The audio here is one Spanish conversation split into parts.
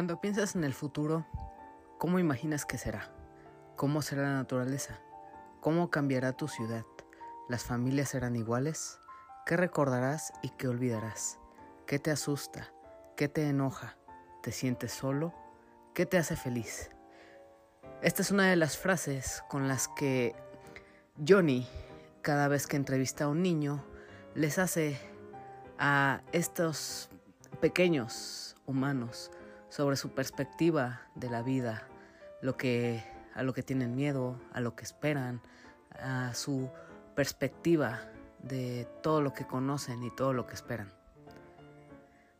Cuando piensas en el futuro, ¿cómo imaginas que será? ¿Cómo será la naturaleza? ¿Cómo cambiará tu ciudad? ¿Las familias serán iguales? ¿Qué recordarás y qué olvidarás? ¿Qué te asusta? ¿Qué te enoja? ¿Te sientes solo? ¿Qué te hace feliz? Esta es una de las frases con las que Johnny, cada vez que entrevista a un niño, les hace a estos pequeños humanos sobre su perspectiva de la vida, lo que a lo que tienen miedo, a lo que esperan, a su perspectiva de todo lo que conocen y todo lo que esperan.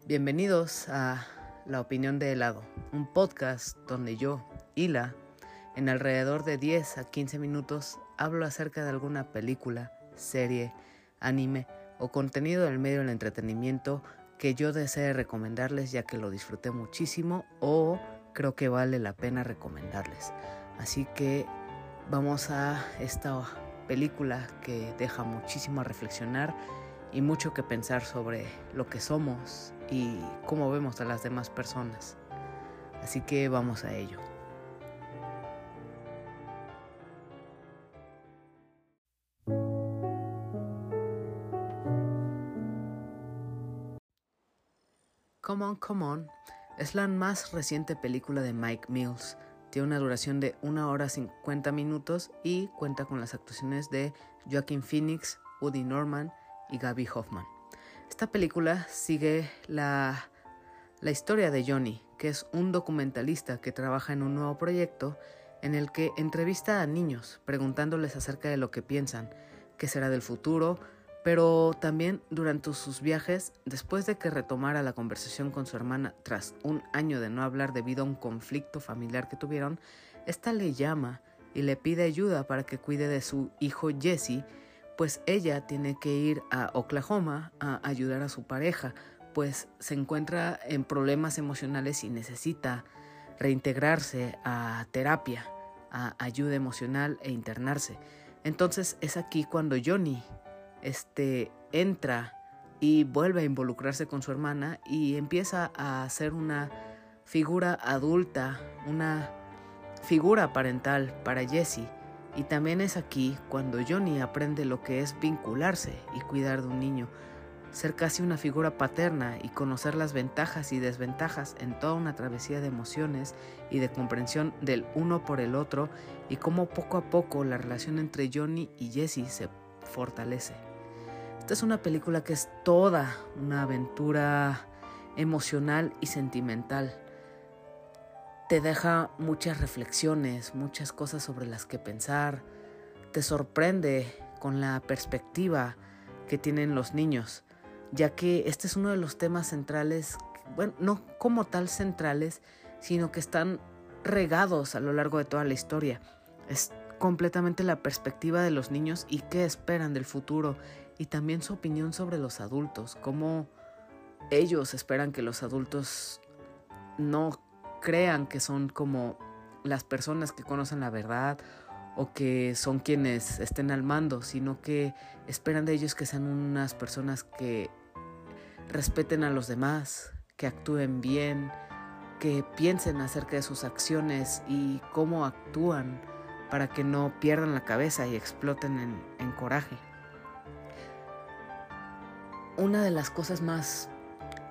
Bienvenidos a La opinión de helado, un podcast donde yo, Hila, en alrededor de 10 a 15 minutos hablo acerca de alguna película, serie, anime o contenido del medio del entretenimiento que yo desee recomendarles ya que lo disfruté muchísimo o creo que vale la pena recomendarles. Así que vamos a esta película que deja muchísimo a reflexionar y mucho que pensar sobre lo que somos y cómo vemos a las demás personas. Así que vamos a ello. Come On, es la más reciente película de Mike Mills. Tiene una duración de 1 hora 50 minutos y cuenta con las actuaciones de Joaquin Phoenix, Woody Norman y Gaby Hoffman. Esta película sigue la, la historia de Johnny, que es un documentalista que trabaja en un nuevo proyecto en el que entrevista a niños preguntándoles acerca de lo que piensan, qué será del futuro, pero también durante sus viajes, después de que retomara la conversación con su hermana tras un año de no hablar debido a un conflicto familiar que tuvieron, esta le llama y le pide ayuda para que cuide de su hijo Jesse, pues ella tiene que ir a Oklahoma a ayudar a su pareja, pues se encuentra en problemas emocionales y necesita reintegrarse a terapia, a ayuda emocional e internarse. Entonces es aquí cuando Johnny este, entra y vuelve a involucrarse con su hermana y empieza a ser una figura adulta, una figura parental para Jesse. Y también es aquí cuando Johnny aprende lo que es vincularse y cuidar de un niño, ser casi una figura paterna y conocer las ventajas y desventajas en toda una travesía de emociones y de comprensión del uno por el otro y cómo poco a poco la relación entre Johnny y Jesse se fortalece. Esta es una película que es toda una aventura emocional y sentimental. Te deja muchas reflexiones, muchas cosas sobre las que pensar. Te sorprende con la perspectiva que tienen los niños, ya que este es uno de los temas centrales, bueno, no como tal centrales, sino que están regados a lo largo de toda la historia. Es completamente la perspectiva de los niños y qué esperan del futuro y también su opinión sobre los adultos, cómo ellos esperan que los adultos no crean que son como las personas que conocen la verdad o que son quienes estén al mando, sino que esperan de ellos que sean unas personas que respeten a los demás, que actúen bien, que piensen acerca de sus acciones y cómo actúan para que no pierdan la cabeza y exploten en, en coraje una de las cosas más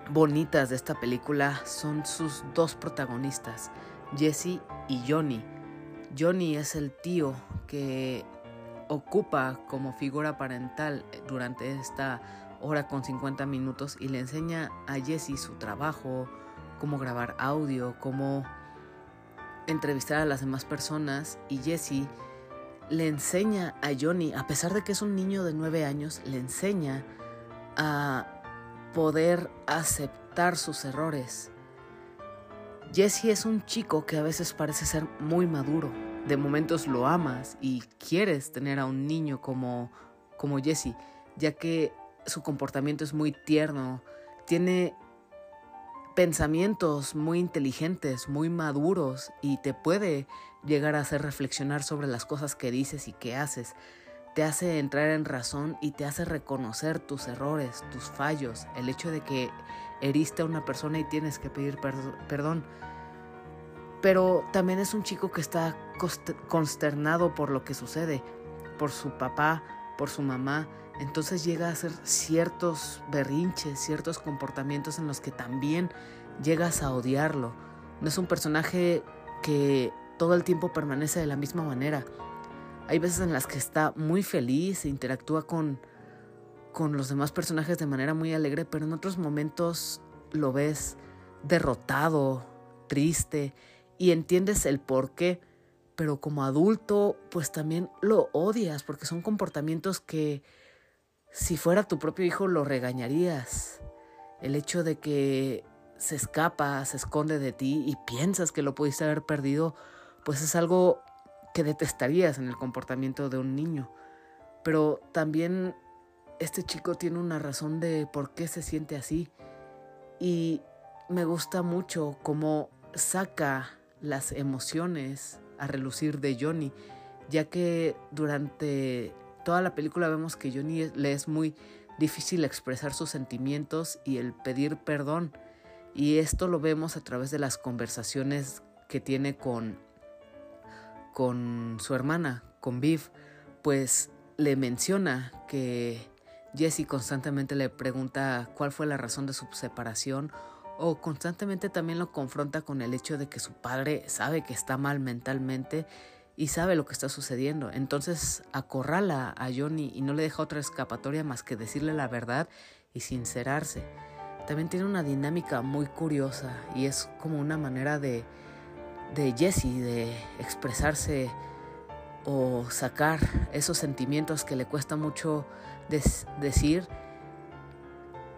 bonitas de esta película son sus dos protagonistas, Jesse y Johnny. Johnny es el tío que ocupa como figura parental durante esta hora con 50 minutos y le enseña a Jesse su trabajo, cómo grabar audio, cómo entrevistar a las demás personas y Jesse le enseña a Johnny, a pesar de que es un niño de 9 años, le enseña a poder aceptar sus errores. Jesse es un chico que a veces parece ser muy maduro. De momentos lo amas y quieres tener a un niño como, como Jesse, ya que su comportamiento es muy tierno, tiene pensamientos muy inteligentes, muy maduros y te puede llegar a hacer reflexionar sobre las cosas que dices y que haces te hace entrar en razón y te hace reconocer tus errores, tus fallos, el hecho de que heriste a una persona y tienes que pedir perdón. pero también es un chico que está consternado por lo que sucede, por su papá, por su mamá. Entonces llega a hacer ciertos berrinches, ciertos comportamientos en los que también llegas a odiarlo. No es un personaje que todo el tiempo permanece de la misma manera. Hay veces en las que está muy feliz e interactúa con, con los demás personajes de manera muy alegre, pero en otros momentos lo ves derrotado, triste y entiendes el por qué, pero como adulto pues también lo odias porque son comportamientos que si fuera tu propio hijo lo regañarías. El hecho de que se escapa, se esconde de ti y piensas que lo pudiste haber perdido, pues es algo detestarías en el comportamiento de un niño. Pero también este chico tiene una razón de por qué se siente así. Y me gusta mucho cómo saca las emociones a relucir de Johnny, ya que durante toda la película vemos que Johnny le es muy difícil expresar sus sentimientos y el pedir perdón. Y esto lo vemos a través de las conversaciones que tiene con, con su hermana, con Viv, pues le menciona que Jesse constantemente le pregunta cuál fue la razón de su separación o constantemente también lo confronta con el hecho de que su padre sabe que está mal mentalmente y sabe lo que está sucediendo. Entonces acorrala a Johnny y no le deja otra escapatoria más que decirle la verdad y sincerarse. También tiene una dinámica muy curiosa y es como una manera de, de Jesse de expresarse o sacar esos sentimientos que le cuesta mucho decir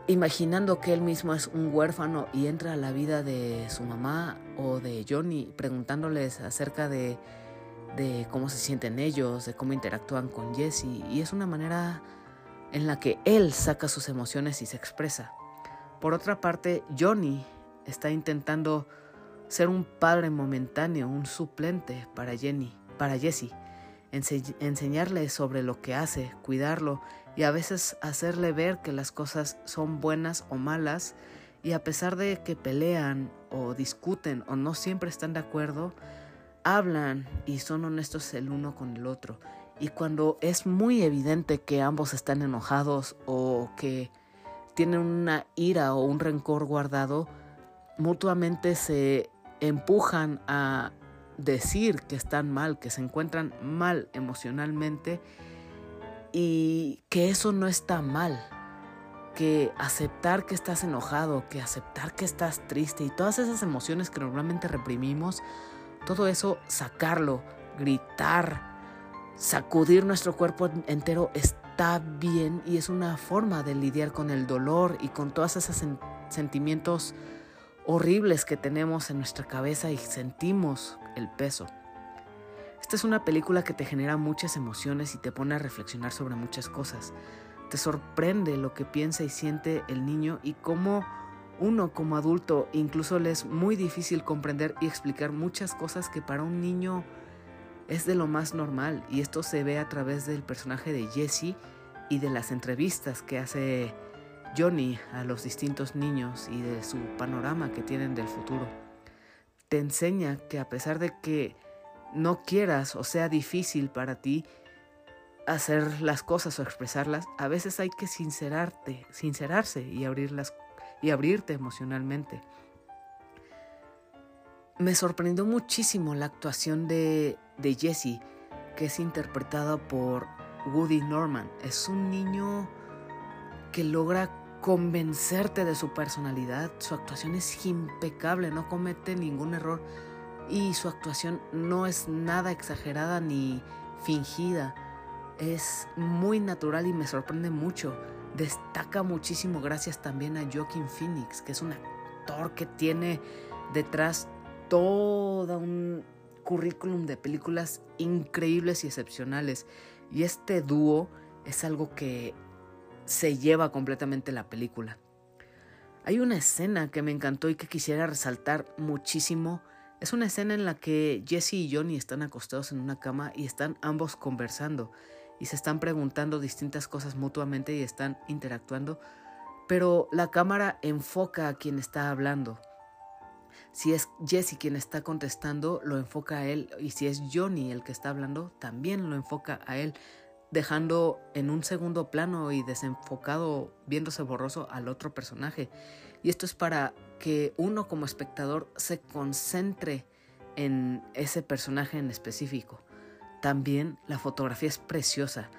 imaginando que él mismo es un huérfano y entra a la vida de su mamá o de Johnny preguntándoles acerca de, de cómo se sienten ellos, de cómo interactúan con Jesse y es una manera en la que él saca sus emociones y se expresa. Por otra parte, Johnny está intentando ser un padre momentáneo, un suplente para Jenny, para Jesse, enseñarle sobre lo que hace, cuidarlo y a veces hacerle ver que las cosas son buenas o malas y a pesar de que pelean o discuten o no siempre están de acuerdo, hablan y son honestos el uno con el otro. Y cuando es muy evidente que ambos están enojados o que tienen una ira o un rencor guardado, mutuamente se empujan a decir que están mal, que se encuentran mal emocionalmente y que eso no está mal, que aceptar que estás enojado, que aceptar que estás triste y todas esas emociones que normalmente reprimimos, todo eso sacarlo, gritar, sacudir nuestro cuerpo entero está bien y es una forma de lidiar con el dolor y con todos esos sentimientos horribles que tenemos en nuestra cabeza y sentimos el peso. Esta es una película que te genera muchas emociones y te pone a reflexionar sobre muchas cosas. Te sorprende lo que piensa y siente el niño y cómo uno como adulto incluso le es muy difícil comprender y explicar muchas cosas que para un niño es de lo más normal y esto se ve a través del personaje de Jesse y de las entrevistas que hace Johnny a los distintos niños y de su panorama que tienen del futuro. Te enseña que a pesar de que no quieras o sea difícil para ti hacer las cosas o expresarlas, a veces hay que sincerarte, sincerarse y abrirlas y abrirte emocionalmente. Me sorprendió muchísimo la actuación de, de Jesse, que es interpretada por Woody Norman. Es un niño que logra convencerte de su personalidad. Su actuación es impecable, no comete ningún error y su actuación no es nada exagerada ni fingida. Es muy natural y me sorprende mucho. Destaca muchísimo gracias también a Joaquin Phoenix, que es un actor que tiene detrás todo un currículum de películas increíbles y excepcionales. Y este dúo es algo que se lleva completamente la película. Hay una escena que me encantó y que quisiera resaltar muchísimo. Es una escena en la que Jesse y Johnny están acostados en una cama y están ambos conversando y se están preguntando distintas cosas mutuamente y están interactuando, pero la cámara enfoca a quien está hablando. Si es Jesse quien está contestando, lo enfoca a él. Y si es Johnny el que está hablando, también lo enfoca a él, dejando en un segundo plano y desenfocado, viéndose borroso al otro personaje. Y esto es para que uno como espectador se concentre en ese personaje en específico. También la fotografía es preciosa.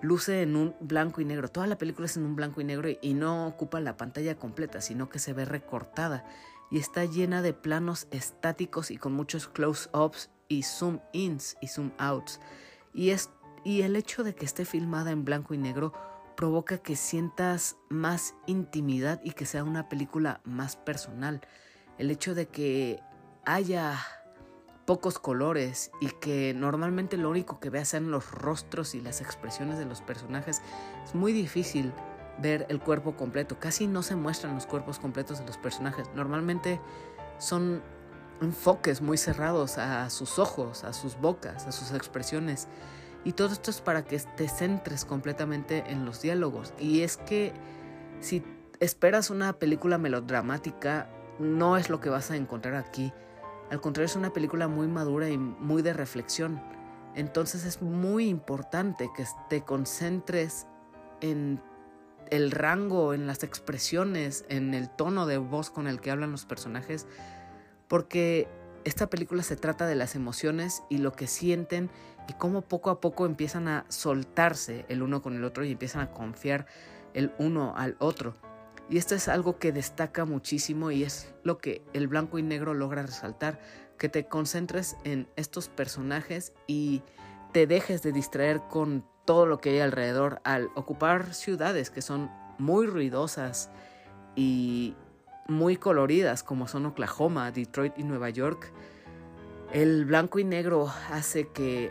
Luce en un blanco y negro. Toda la película es en un blanco y negro y no ocupa la pantalla completa, sino que se ve recortada y está llena de planos estáticos y con muchos close-ups y zoom-ins y zoom-outs. Y, y el hecho de que esté filmada en blanco y negro provoca que sientas más intimidad y que sea una película más personal. El hecho de que haya pocos colores y que normalmente lo único que veas sean los rostros y las expresiones de los personajes, es muy difícil ver el cuerpo completo. Casi no se muestran los cuerpos completos de los personajes. Normalmente son enfoques muy cerrados a sus ojos, a sus bocas, a sus expresiones. Y todo esto es para que te centres completamente en los diálogos. Y es que si esperas una película melodramática, no es lo que vas a encontrar aquí. Al contrario, es una película muy madura y muy de reflexión. Entonces es muy importante que te concentres en el rango, en las expresiones, en el tono de voz con el que hablan los personajes, porque esta película se trata de las emociones y lo que sienten y cómo poco a poco empiezan a soltarse el uno con el otro y empiezan a confiar el uno al otro. Y esto es algo que destaca muchísimo y es lo que el blanco y negro logra resaltar, que te concentres en estos personajes y te dejes de distraer con todo lo que hay alrededor al ocupar ciudades que son muy ruidosas y muy coloridas como son Oklahoma, Detroit y Nueva York, el blanco y negro hace que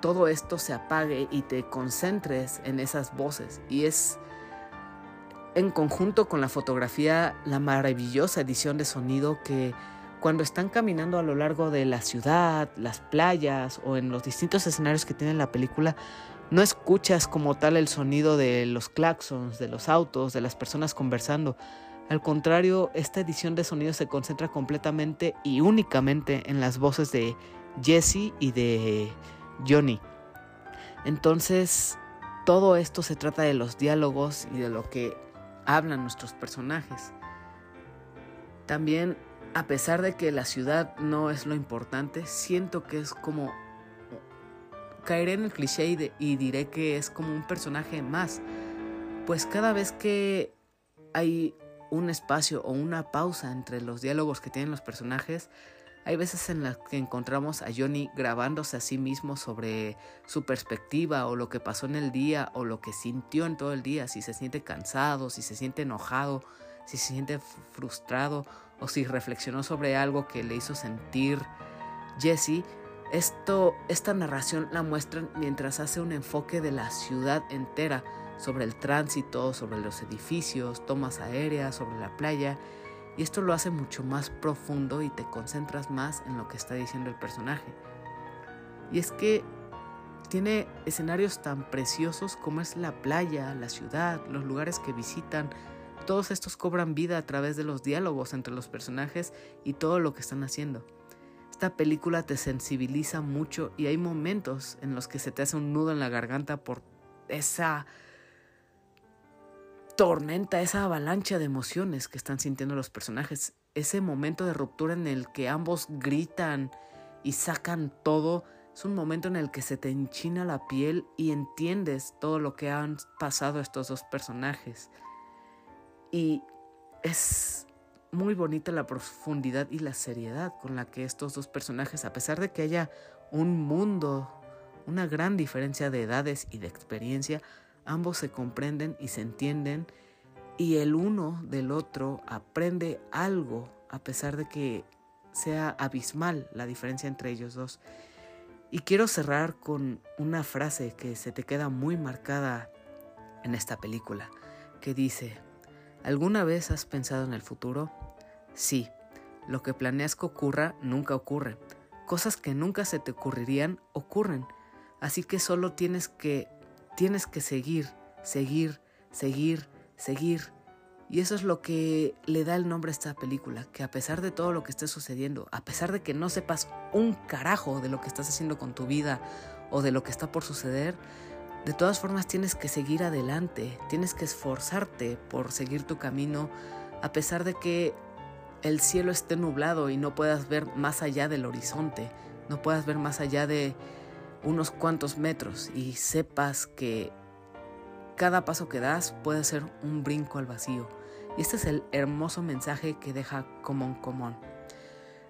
todo esto se apague y te concentres en esas voces y es en conjunto con la fotografía la maravillosa edición de sonido que cuando están caminando a lo largo de la ciudad, las playas o en los distintos escenarios que tiene la película, no escuchas como tal el sonido de los claxons, de los autos, de las personas conversando. Al contrario, esta edición de sonido se concentra completamente y únicamente en las voces de Jesse y de Johnny. Entonces, todo esto se trata de los diálogos y de lo que hablan nuestros personajes. También, a pesar de que la ciudad no es lo importante, siento que es como caeré en el cliché y, diré que es como un personaje más, pues cada vez que hay un espacio o una pausa entre los diálogos que tienen los personajes, hay veces en las que encontramos a Johnny grabándose a sí mismo sobre su perspectiva o lo que pasó en el día o lo que sintió en todo el día, si se siente cansado, si se siente enojado, si se siente frustrado o si reflexionó sobre algo que le hizo sentir. Jesse esto, esta narración la muestran mientras hace un enfoque de la ciudad entera, sobre el tránsito, sobre los edificios, tomas aéreas, sobre la playa, y esto lo hace mucho más profundo y te concentras más en lo que está diciendo el personaje. Y es que tiene escenarios tan preciosos como es la playa, la ciudad, los lugares que visitan, todos estos cobran vida a través de los diálogos entre los personajes y todo lo que están haciendo. Esta película te sensibiliza mucho y hay momentos en los que se te hace un nudo en la garganta por esa tormenta, esa avalancha de emociones que están sintiendo los personajes. Ese momento de ruptura en el que ambos gritan y sacan todo. Es un momento en el que se te enchina la piel y entiendes todo lo que han pasado estos dos personajes. Y es muy bonita la profundidad y la seriedad con la que estos dos personajes, a pesar de que haya un mundo, una gran diferencia de edades y de experiencia, ambos se comprenden y se entienden y el uno del otro aprende algo a pesar de que sea abismal la diferencia entre ellos dos. Y quiero cerrar con una frase que se te queda muy marcada en esta película, que dice, ¿alguna vez has pensado en el futuro? Sí, lo que planeas que ocurra nunca ocurre. Cosas que nunca se te ocurrirían ocurren. Así que solo tienes que tienes que seguir, seguir, seguir, seguir. Y eso es lo que le da el nombre a esta película, que a pesar de todo lo que esté sucediendo, a pesar de que no sepas un carajo de lo que estás haciendo con tu vida o de lo que está por suceder, de todas formas tienes que seguir adelante, tienes que esforzarte por seguir tu camino, a pesar de que el cielo esté nublado y no puedas ver más allá del horizonte, no puedas ver más allá de unos cuantos metros y sepas que cada paso que das puede ser un brinco al vacío. Y este es el hermoso mensaje que deja Common Common.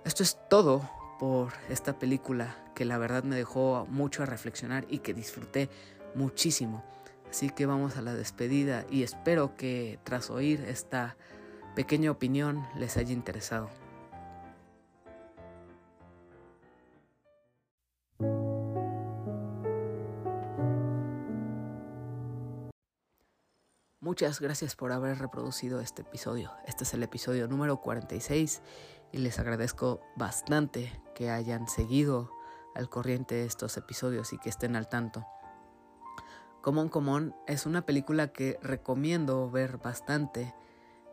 Esto es todo por esta película que la verdad me dejó mucho a reflexionar y que disfruté muchísimo. Así que vamos a la despedida y espero que tras oír esta pequeña opinión les haya interesado. Muchas gracias por haber reproducido este episodio. Este es el episodio número 46 y les agradezco bastante que hayan seguido al corriente estos episodios y que estén al tanto. Common Common es una película que recomiendo ver bastante,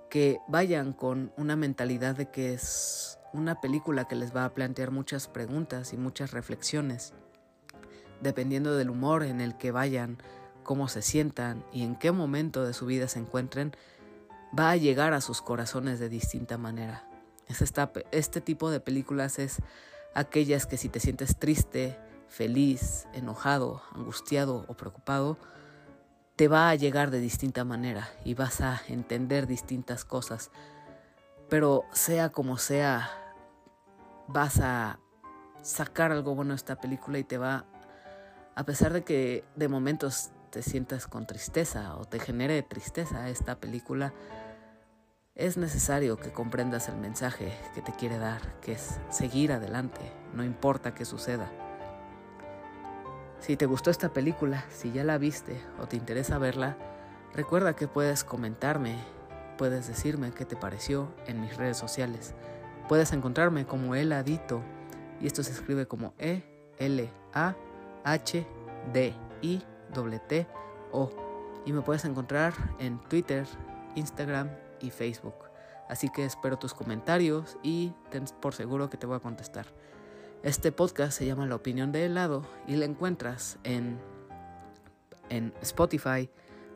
que vayan con una mentalidad de que es una película que les va a plantear muchas preguntas y muchas reflexiones, dependiendo del humor en el que vayan cómo se sientan y en qué momento de su vida se encuentren, va a llegar a sus corazones de distinta manera. Es este tipo de películas es aquellas que si te sientes triste, feliz, enojado, angustiado o preocupado, te va a llegar de distinta manera y vas a entender distintas cosas. Pero sea como sea, vas a sacar algo bueno de esta película y te va, a pesar de que de momentos te sientas con tristeza o te genere tristeza esta película, es necesario que comprendas el mensaje que te quiere dar, que es seguir adelante, no importa qué suceda. Si te gustó esta película, si ya la viste o te interesa verla, recuerda que puedes comentarme, puedes decirme qué te pareció en mis redes sociales. Puedes encontrarme como Eladito y esto se escribe como E L A H D I T O y me puedes encontrar en Twitter, Instagram y Facebook. Así que espero tus comentarios y ten por seguro que te voy a contestar. Este podcast se llama La opinión de helado y la encuentras en, en Spotify,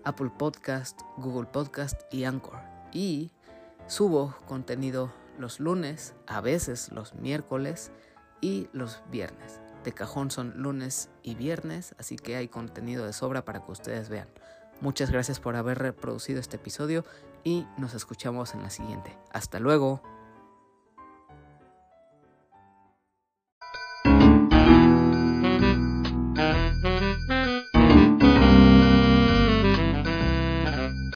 Apple Podcast, Google Podcast y Anchor. Y subo contenido los lunes, a veces los miércoles y los viernes de cajón son lunes y viernes, así que hay contenido de sobra para que ustedes vean. Muchas gracias por haber reproducido este episodio y nos escuchamos en la siguiente. Hasta luego.